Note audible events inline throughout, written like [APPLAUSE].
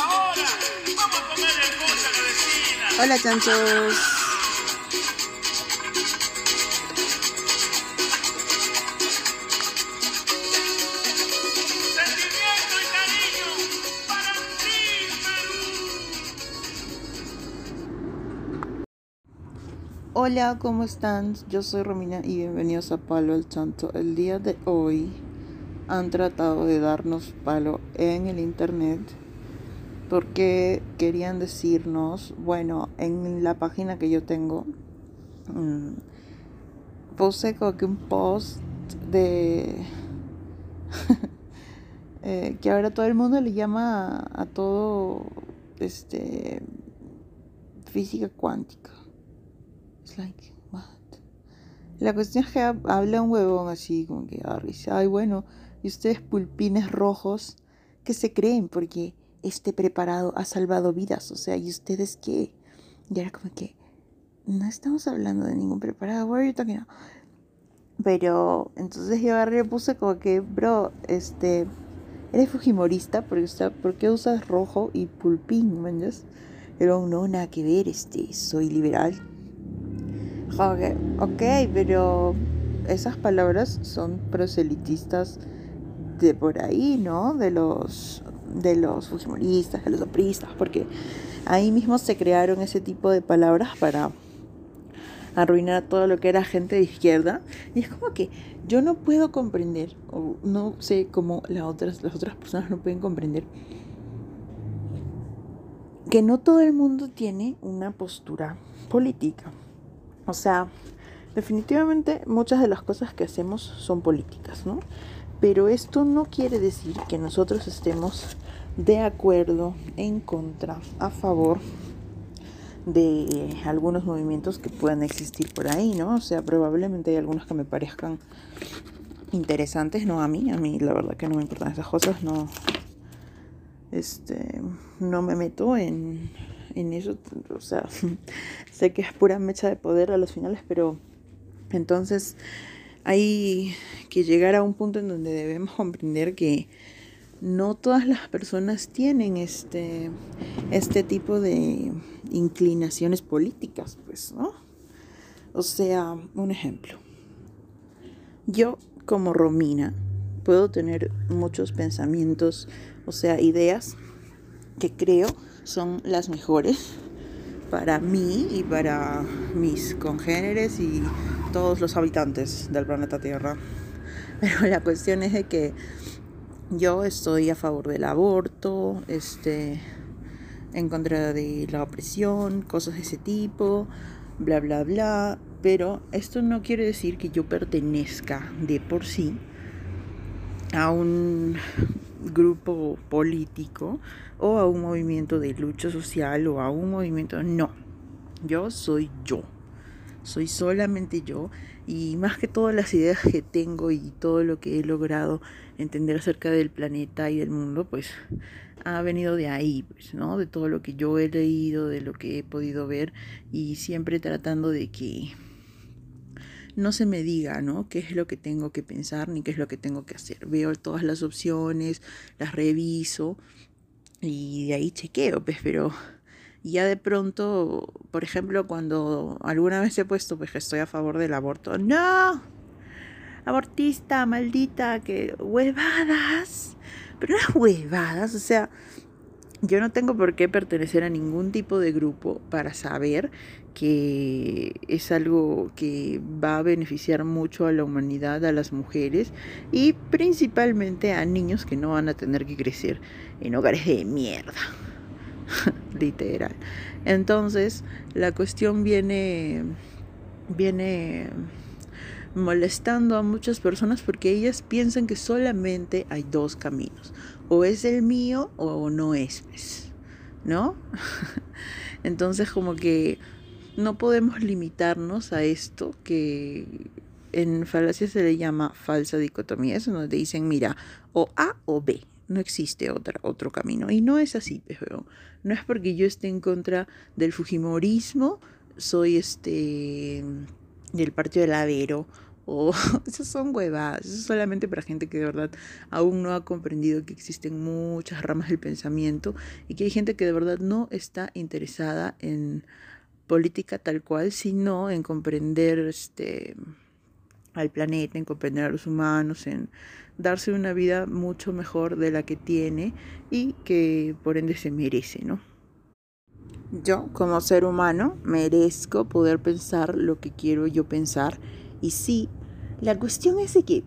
Ahora, vamos a comer el vecina. Hola chanchos. Sentimiento y cariño para ti, Perú. Hola, ¿cómo están? Yo soy Romina y bienvenidos a Palo al Chanto. El día de hoy han tratado de darnos palo en el internet porque querían decirnos, bueno, en la página que yo tengo, mm, puse como que un post de [LAUGHS] eh, que ahora todo el mundo le llama a, todo este física cuántica. It's like, what? La cuestión es que hab- habla un huevón así, como que ah. Ay, bueno, y ustedes pulpines rojos, ¿qué se creen? Porque este preparado ha salvado vidas, o sea, ¿y ustedes qué? Y era como que, no estamos hablando de ningún preparado, what talking about? Pero entonces yo agarré y puse como que, bro, este, eres fujimorista, porque, o ¿por qué usas rojo y pulpín, manjas? Pero no, nada que ver, este, soy liberal. Que, ok, pero esas palabras son proselitistas de por ahí, ¿no? De los de los fujimoristas, de los apristas, porque ahí mismo se crearon ese tipo de palabras para arruinar todo lo que era gente de izquierda. Y es como que yo no puedo comprender, o no sé cómo las otras, las otras personas no pueden comprender, que no todo el mundo tiene una postura política. O sea, definitivamente muchas de las cosas que hacemos son políticas, ¿no? Pero esto no quiere decir que nosotros estemos de acuerdo, en contra, a favor de algunos movimientos que puedan existir por ahí, ¿no? O sea, probablemente hay algunos que me parezcan interesantes, no a mí, a mí la verdad que no me importan esas cosas, no, este, no me meto en, en eso, o sea, [LAUGHS] sé que es pura mecha de poder a los finales, pero entonces hay que llegar a un punto en donde debemos [LAUGHS] comprender que no todas las personas tienen este, este tipo de inclinaciones políticas, pues, ¿no? O sea, un ejemplo. Yo, como Romina, puedo tener muchos pensamientos, o sea, ideas que creo son las mejores para mí y para mis congéneres y todos los habitantes del planeta Tierra. [LAUGHS] Pero la cuestión es de que yo estoy a favor del aborto, este, en contra de la opresión, cosas de ese tipo, bla, bla, bla. Pero esto no quiere decir que yo pertenezca de por sí a un grupo político o a un movimiento de lucha social o a un movimiento... No, yo soy yo. Soy solamente yo y más que todas las ideas que tengo y todo lo que he logrado entender acerca del planeta y del mundo, pues ha venido de ahí, pues, ¿no? De todo lo que yo he leído, de lo que he podido ver y siempre tratando de que no se me diga, ¿no? ¿Qué es lo que tengo que pensar ni qué es lo que tengo que hacer? Veo todas las opciones, las reviso y de ahí chequeo, pues, pero ya de pronto, por ejemplo, cuando alguna vez he puesto pues que estoy a favor del aborto, no, abortista, maldita, que huevadas, pero las huevadas, o sea, yo no tengo por qué pertenecer a ningún tipo de grupo para saber que es algo que va a beneficiar mucho a la humanidad, a las mujeres y principalmente a niños que no van a tener que crecer en hogares de mierda. [LAUGHS] literal. Entonces, la cuestión viene viene molestando a muchas personas porque ellas piensan que solamente hay dos caminos, o es el mío o no es, pues, ¿no? [LAUGHS] Entonces, como que no podemos limitarnos a esto que en falacia se le llama falsa dicotomía, es donde dicen, mira, o A o B, no existe otra, otro camino. Y no es así, pero no es porque yo esté en contra del Fujimorismo, soy este del partido del Avero o [LAUGHS] esas son huevadas, eso es solamente para gente que de verdad aún no ha comprendido que existen muchas ramas del pensamiento y que hay gente que de verdad no está interesada en política tal cual, sino en comprender este al planeta, en comprender a los humanos, en darse una vida mucho mejor de la que tiene y que por ende se merece, ¿no? Yo, como ser humano, merezco poder pensar lo que quiero yo pensar. Y sí, la cuestión es de que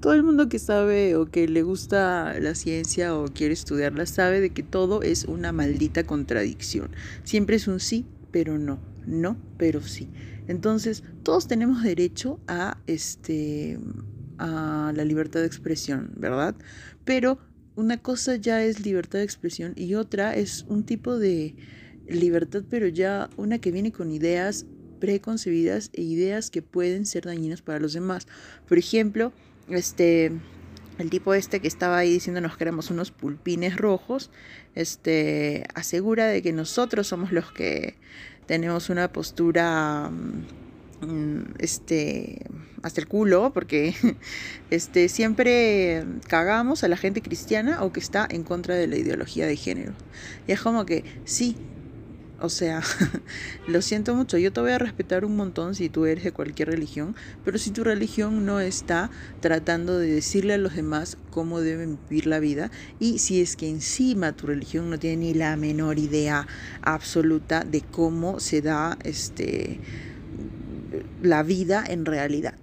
todo el mundo que sabe o que le gusta la ciencia o quiere estudiarla sabe de que todo es una maldita contradicción. Siempre es un sí, pero no. No, pero sí. Entonces, todos tenemos derecho a este a la libertad de expresión, ¿verdad? Pero una cosa ya es libertad de expresión y otra es un tipo de libertad, pero ya una que viene con ideas preconcebidas e ideas que pueden ser dañinas para los demás. Por ejemplo, este el tipo este que estaba ahí diciéndonos que éramos unos pulpines rojos, este asegura de que nosotros somos los que tenemos una postura mm, este hasta el culo porque [LAUGHS] este siempre cagamos a la gente cristiana o que está en contra de la ideología de género. Y es como que sí, o sea, [LAUGHS] lo siento mucho, yo te voy a respetar un montón si tú eres de cualquier religión, pero si tu religión no está tratando de decirle a los demás cómo deben vivir la vida y si es que encima tu religión no tiene ni la menor idea absoluta de cómo se da este la vida en realidad,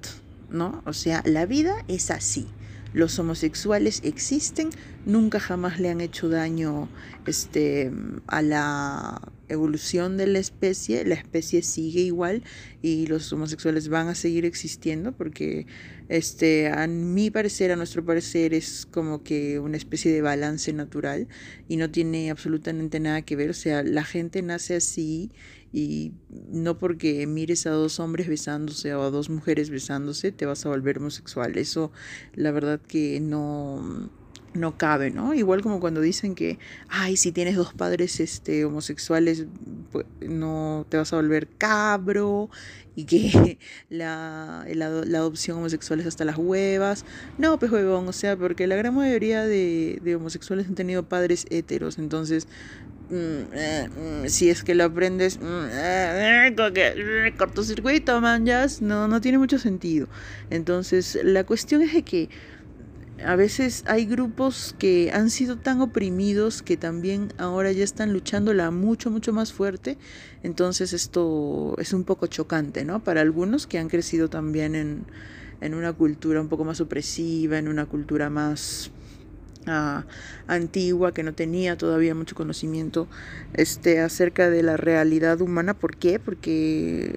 ¿no? O sea, la vida es así. Los homosexuales existen, nunca jamás le han hecho daño este, a la evolución de la especie, la especie sigue igual y los homosexuales van a seguir existiendo porque este a mi parecer, a nuestro parecer es como que una especie de balance natural y no tiene absolutamente nada que ver, o sea, la gente nace así y no porque mires a dos hombres besándose o a dos mujeres besándose te vas a volver homosexual. Eso la verdad que no no cabe, ¿no? Igual como cuando dicen que, ay, si tienes dos padres este, homosexuales, pues, no te vas a volver cabro y que [LAUGHS] la, la, adopción homosexual es hasta las huevas. No, pues huevón, o sea, porque la gran mayoría de, homosexuales han tenido padres heteros, entonces mm, eh, si es que lo aprendes mm, eh, eh, cortocircuito man no no tiene mucho sentido entonces la cuestión es de que a veces hay grupos que han sido tan oprimidos que también ahora ya están luchándola mucho, mucho más fuerte. Entonces esto es un poco chocante, ¿no? Para algunos que han crecido también en, en una cultura un poco más opresiva, en una cultura más ah, antigua, que no tenía todavía mucho conocimiento este, acerca de la realidad humana. ¿Por qué? Porque,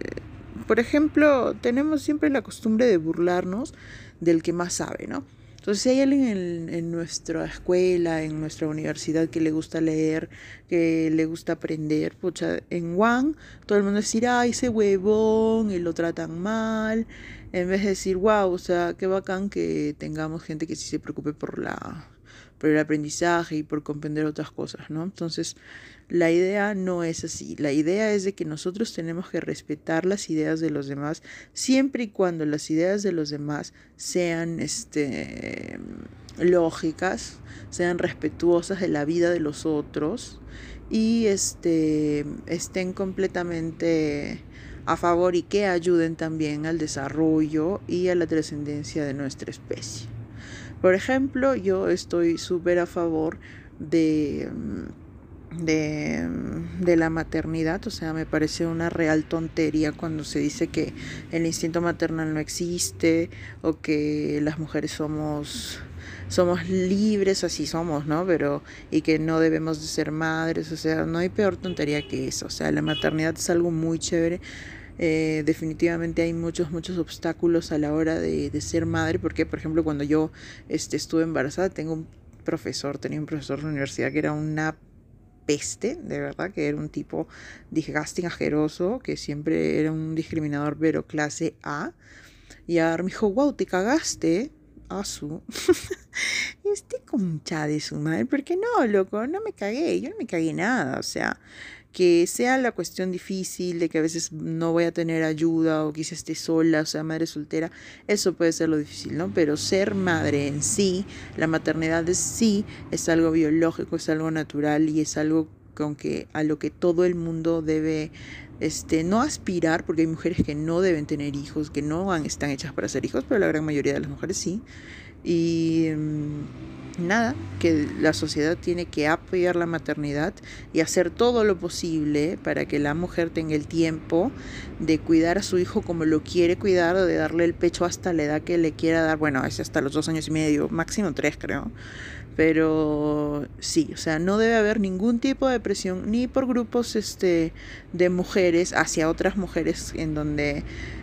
por ejemplo, tenemos siempre la costumbre de burlarnos del que más sabe, ¿no? Entonces, si hay alguien en, nuestra escuela, en nuestra universidad que le gusta leer, que le gusta aprender, pucha, en Juan, todo el mundo decir, ay, ese huevón, y lo tratan mal, en vez de decir, wow, o sea, qué bacán que tengamos gente que sí se preocupe por la por el aprendizaje y por comprender otras cosas, ¿no? Entonces, la idea no es así. La idea es de que nosotros tenemos que respetar las ideas de los demás siempre y cuando las ideas de los demás sean este lógicas, sean respetuosas de la vida de los otros y este estén completamente a favor y que ayuden también al desarrollo y a la trascendencia de nuestra especie. Por ejemplo, yo estoy súper a favor de, de, de, la maternidad, o sea, me parece una real tontería cuando se dice que el instinto maternal no existe o que las mujeres somos somos libres, así somos, ¿no? Pero, y que no debemos de ser madres, o sea, no hay peor tontería que eso, o sea, la maternidad es algo muy chévere, eh, definitivamente hay muchos, muchos obstáculos a la hora de, ser madre, porque por ejemplo cuando yo este, estuve embarazada, tengo un profesor, tenía un profesor de la universidad que era una peste, de verdad, que era un tipo disgusting, ajeroso, que siempre era un discriminador, pero clase A. Y ahora me dijo, wow, te cagaste. A su. [LAUGHS] este concha de su madre, porque no, loco, no me cagué, yo no me cagué nada, o sea, Que sea la cuestión difícil, de que a veces no voy a tener ayuda o quizás esté sola, o sea, madre soltera, eso puede ser lo difícil, ¿no? Pero ser madre en sí, la maternidad en sí, es algo biológico, es algo natural y es algo con que a lo que todo el mundo debe este, no aspirar, porque hay mujeres que no deben tener hijos, que no están hechas para ser hijos, pero la gran mayoría de las mujeres sí. Y mm, nada, que la sociedad tiene que apoyar la maternidad y hacer todo lo posible para que la mujer tenga el tiempo de cuidar a su hijo como lo quiere cuidar, de darle el pecho hasta la edad que le quiera dar, bueno, es hasta los dos años y medio, máximo tres creo. Pero sí, o sea, no debe haber ningún tipo de presión ni por grupos este, de mujeres hacia otras mujeres en donde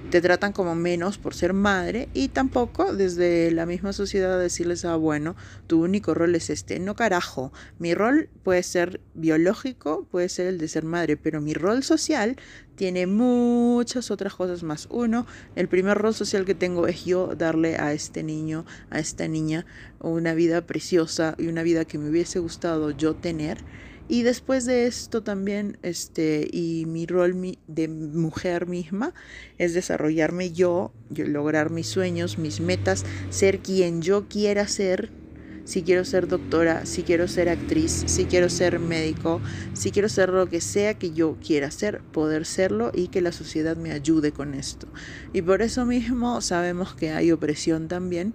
te tratan como menos por ser madre y tampoco desde la misma sociedad decirles, ah, bueno, tu único rol es este. No carajo, mi rol puede ser biológico, puede ser el de ser madre, pero mi rol social tiene muchas otras cosas más. Uno, el primer rol social que tengo es yo darle a este niño, a esta niña, una vida preciosa y una vida que me hubiese gustado yo tener. Y después de esto también, este, y mi rol de mujer misma es desarrollarme yo, yo, lograr mis sueños, mis metas, ser quien yo quiera ser. Si quiero ser doctora, si quiero ser actriz, si quiero ser médico, si quiero ser lo que sea que yo quiera ser, poder serlo y que la sociedad me ayude con esto. Y por eso mismo sabemos que hay opresión también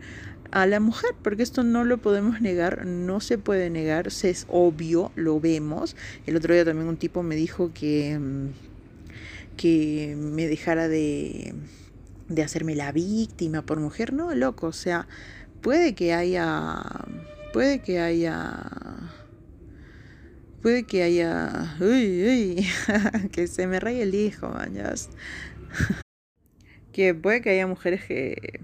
a la mujer, porque esto no lo podemos negar, no se puede negar, es obvio, lo vemos. El otro día también un tipo me dijo que, mm, que me dejara de, de hacerme la víctima por mujer, no, loco, o sea, puede que haya, puede que haya... Puede que haya... Uy, uy, [LAUGHS] que se me raye el hijo, man, [LAUGHS] que puede que haya mujeres que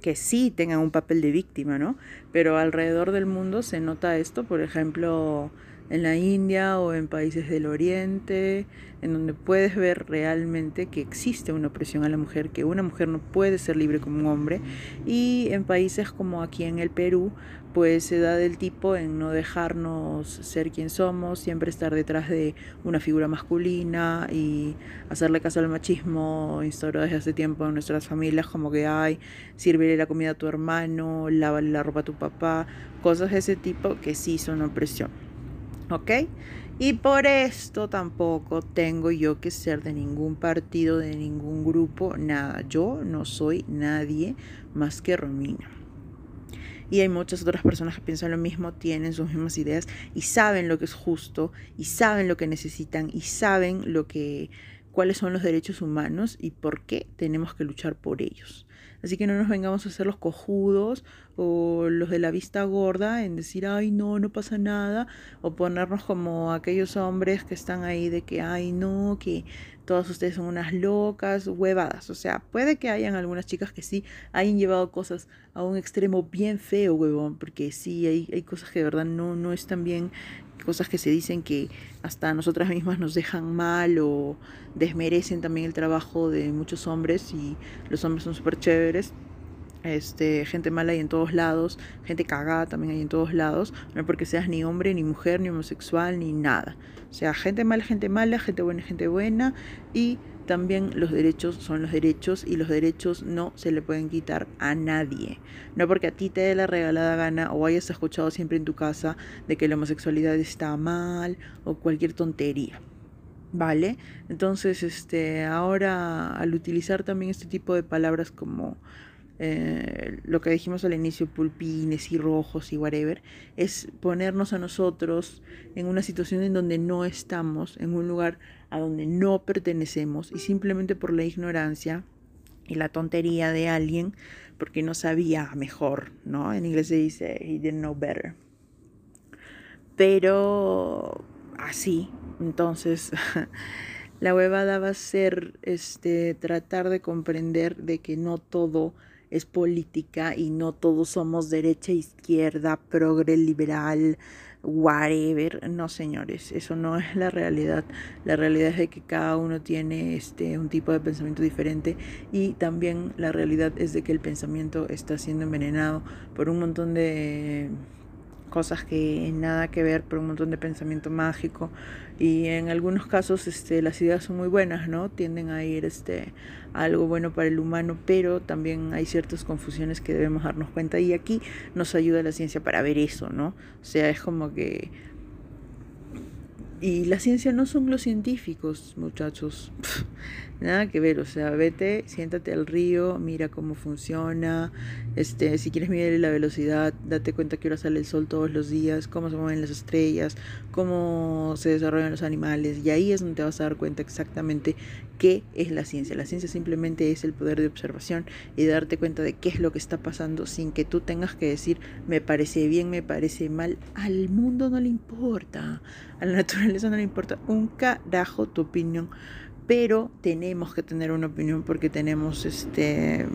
que sí tengan un papel de víctima, ¿no? Pero alrededor del mundo se nota esto, por ejemplo, en la India o en países del Oriente, en donde puedes ver realmente que existe una opresión a la mujer, que una mujer no puede ser libre como un hombre, y en países como aquí en el Perú, pues se da del tipo en no dejarnos ser quien somos, siempre estar detrás de una figura masculina y hacerle caso al machismo instaurado desde hace tiempo en nuestras familias, como que hay, sirve la comida a tu hermano, lávale la ropa a tu papá, cosas de ese tipo que sí son opresión. ¿Ok? Y por esto tampoco tengo yo que ser de ningún partido, de ningún grupo, nada. Yo no soy nadie más que Romina y hay muchas otras personas que piensan lo mismo, tienen sus mismas ideas y saben lo que es justo y saben lo que necesitan y saben lo que cuáles son los derechos humanos y por qué tenemos que luchar por ellos. Así que no nos vengamos a hacer los cojudos o los de la vista gorda en decir, ay, no, no pasa nada, o ponernos como aquellos hombres que están ahí de que, ay, no, que todas ustedes son unas locas, huevadas. O sea, puede que hayan algunas chicas que sí hayan llevado cosas a un extremo bien feo, huevón, porque sí, hay, hay cosas que de verdad no, no están bien, cosas que se dicen que hasta nosotras mismas nos dejan mal o desmerecen también el trabajo de muchos hombres y los hombres son súper chéveres este, gente mala hay en todos lados, gente cagada también hay en todos lados, no porque seas ni hombre, ni mujer, ni homosexual, ni nada. O sea, gente mala, gente mala, gente buena, gente buena, y también los derechos son los derechos y los derechos no se le pueden quitar a nadie. No porque a ti te dé la regalada gana o hayas escuchado siempre en tu casa de que la homosexualidad está mal o cualquier tontería. ¿Vale? Entonces, este, ahora al utilizar también este tipo de palabras como eh, lo que dijimos al inicio, pulpines y rojos y whatever, es ponernos a nosotros en una situación en donde no estamos, en un lugar a donde no pertenecemos y simplemente por la ignorancia y la tontería de alguien porque no sabía mejor, ¿no? En inglés se dice he didn't know better. Pero así, entonces [LAUGHS] la huevada va a ser este tratar de comprender de que no todo es política y no todos somos derecha, izquierda, progre, liberal, whatever. No, señores, eso no es la realidad. La realidad es de que cada uno tiene este un tipo de pensamiento diferente y también la realidad es de que el pensamiento está siendo envenenado por un montón de cosas que nada que ver por un montón de pensamiento mágico. Y en algunos casos este las ideas son muy buenas no tienden a ir este a algo bueno para el humano pero también hay ciertas confusiones que debemos darnos cuenta. Y aquí nos ayuda la ciencia para ver eso no o sea es como que y la ciencia no son los científicos, muchachos. [LAUGHS] Nada que ver, o sea, vete, siéntate al río, mira cómo funciona, este, si quieres medir la velocidad, date cuenta que ahora sale el sol todos los días, cómo se mueven las estrellas, cómo se desarrollan los animales, y ahí es donde te vas a dar cuenta exactamente qué es la ciencia. La ciencia simplemente es el poder de observación y darte cuenta de qué es lo que está pasando sin que tú tengas que decir me parece bien, me parece mal. Al mundo no le importa, a la [LAUGHS] naturaleza no le importa un carajo tu opinión pero tenemos que tener una opinión porque tenemos este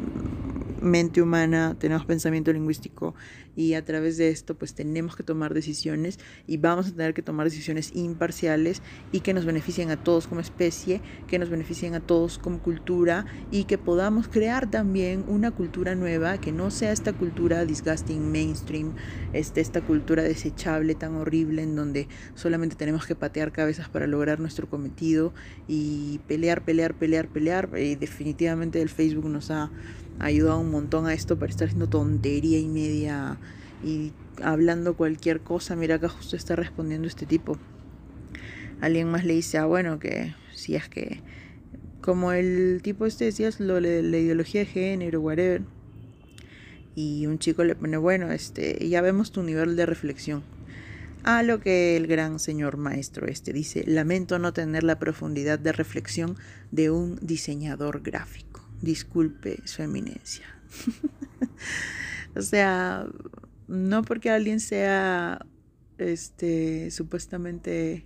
mente humana, tenemos pensamiento lingüístico y a través de esto pues tenemos que tomar decisiones y vamos a tener que tomar decisiones imparciales y que nos beneficien a todos como especie, que nos beneficien a todos como cultura y que podamos crear también una cultura nueva que no sea esta cultura disgusting mainstream, este, esta cultura desechable tan horrible en donde solamente tenemos que patear cabezas para lograr nuestro cometido y pelear, pelear, pelear, pelear. Y definitivamente el Facebook nos ha ayudado un montón a esto para estar haciendo tontería y media y hablando cualquier cosa. Mira acá justo está respondiendo este tipo. Alguien más le dice, ah, bueno, que si es que, como el tipo este decía, lo la ideología de género, whatever. Y un chico le pone, bueno, este, ya vemos tu nivel de reflexión. A lo que el gran señor maestro este dice, lamento no tener la profundidad de reflexión de un diseñador gráfico disculpe su eminencia. [LAUGHS] o sea, no porque alguien sea este supuestamente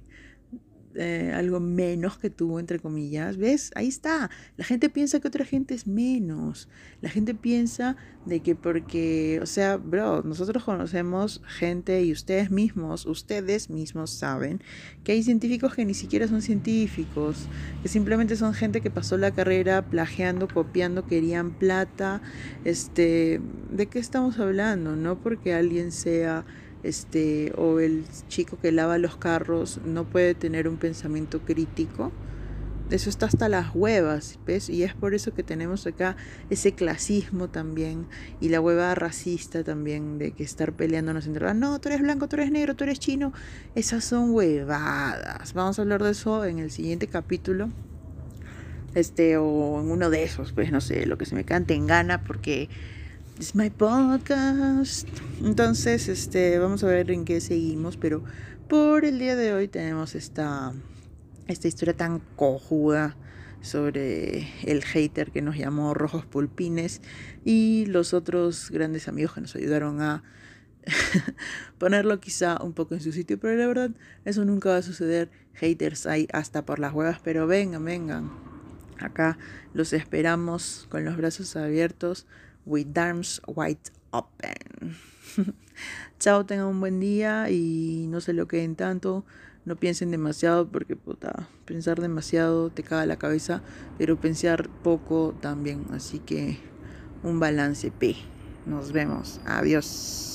eh, algo menos que tú, entre comillas. ¿Ves? Ahí está. La gente piensa que otra gente es menos. La gente piensa de que porque, o sea, bro, nosotros conocemos gente y ustedes mismos, ustedes mismos saben que hay científicos que ni siquiera son científicos, que simplemente son gente que pasó la carrera plagiando, copiando, querían plata. Este, ¿de qué estamos hablando? No porque alguien sea este, o el chico que lava los carros no puede tener un pensamiento crítico. Eso está hasta las huevas, ¿ves? Y es por eso que tenemos acá ese clasismo también y la hueva racista también de que estar peleándonos entre, ah, no, tú eres blanco, tú eres negro, tú eres chino. Esas son huevadas. Vamos a hablar de eso en el siguiente capítulo. Este, o en uno de esos, pues no sé, lo que se me cante en gana, porque es my podcast. Entonces, este, vamos a ver en qué seguimos, pero por el día de hoy tenemos esta, esta historia tan cojuda sobre el hater que nos llamó Rojos Pulpines y los otros grandes amigos que nos ayudaron a [LAUGHS] ponerlo quizá un poco en su sitio, pero la verdad eso nunca va a suceder. Haters hay hasta por las huevas, pero vengan, vengan. Acá los esperamos con los brazos abiertos with arms wide open. [LAUGHS] Chao, tengan un buen día y no se lo queden tanto. No piensen demasiado porque puta, pensar demasiado te caga la cabeza, pero pensar poco también. Así que un balance P. Nos vemos. Adiós.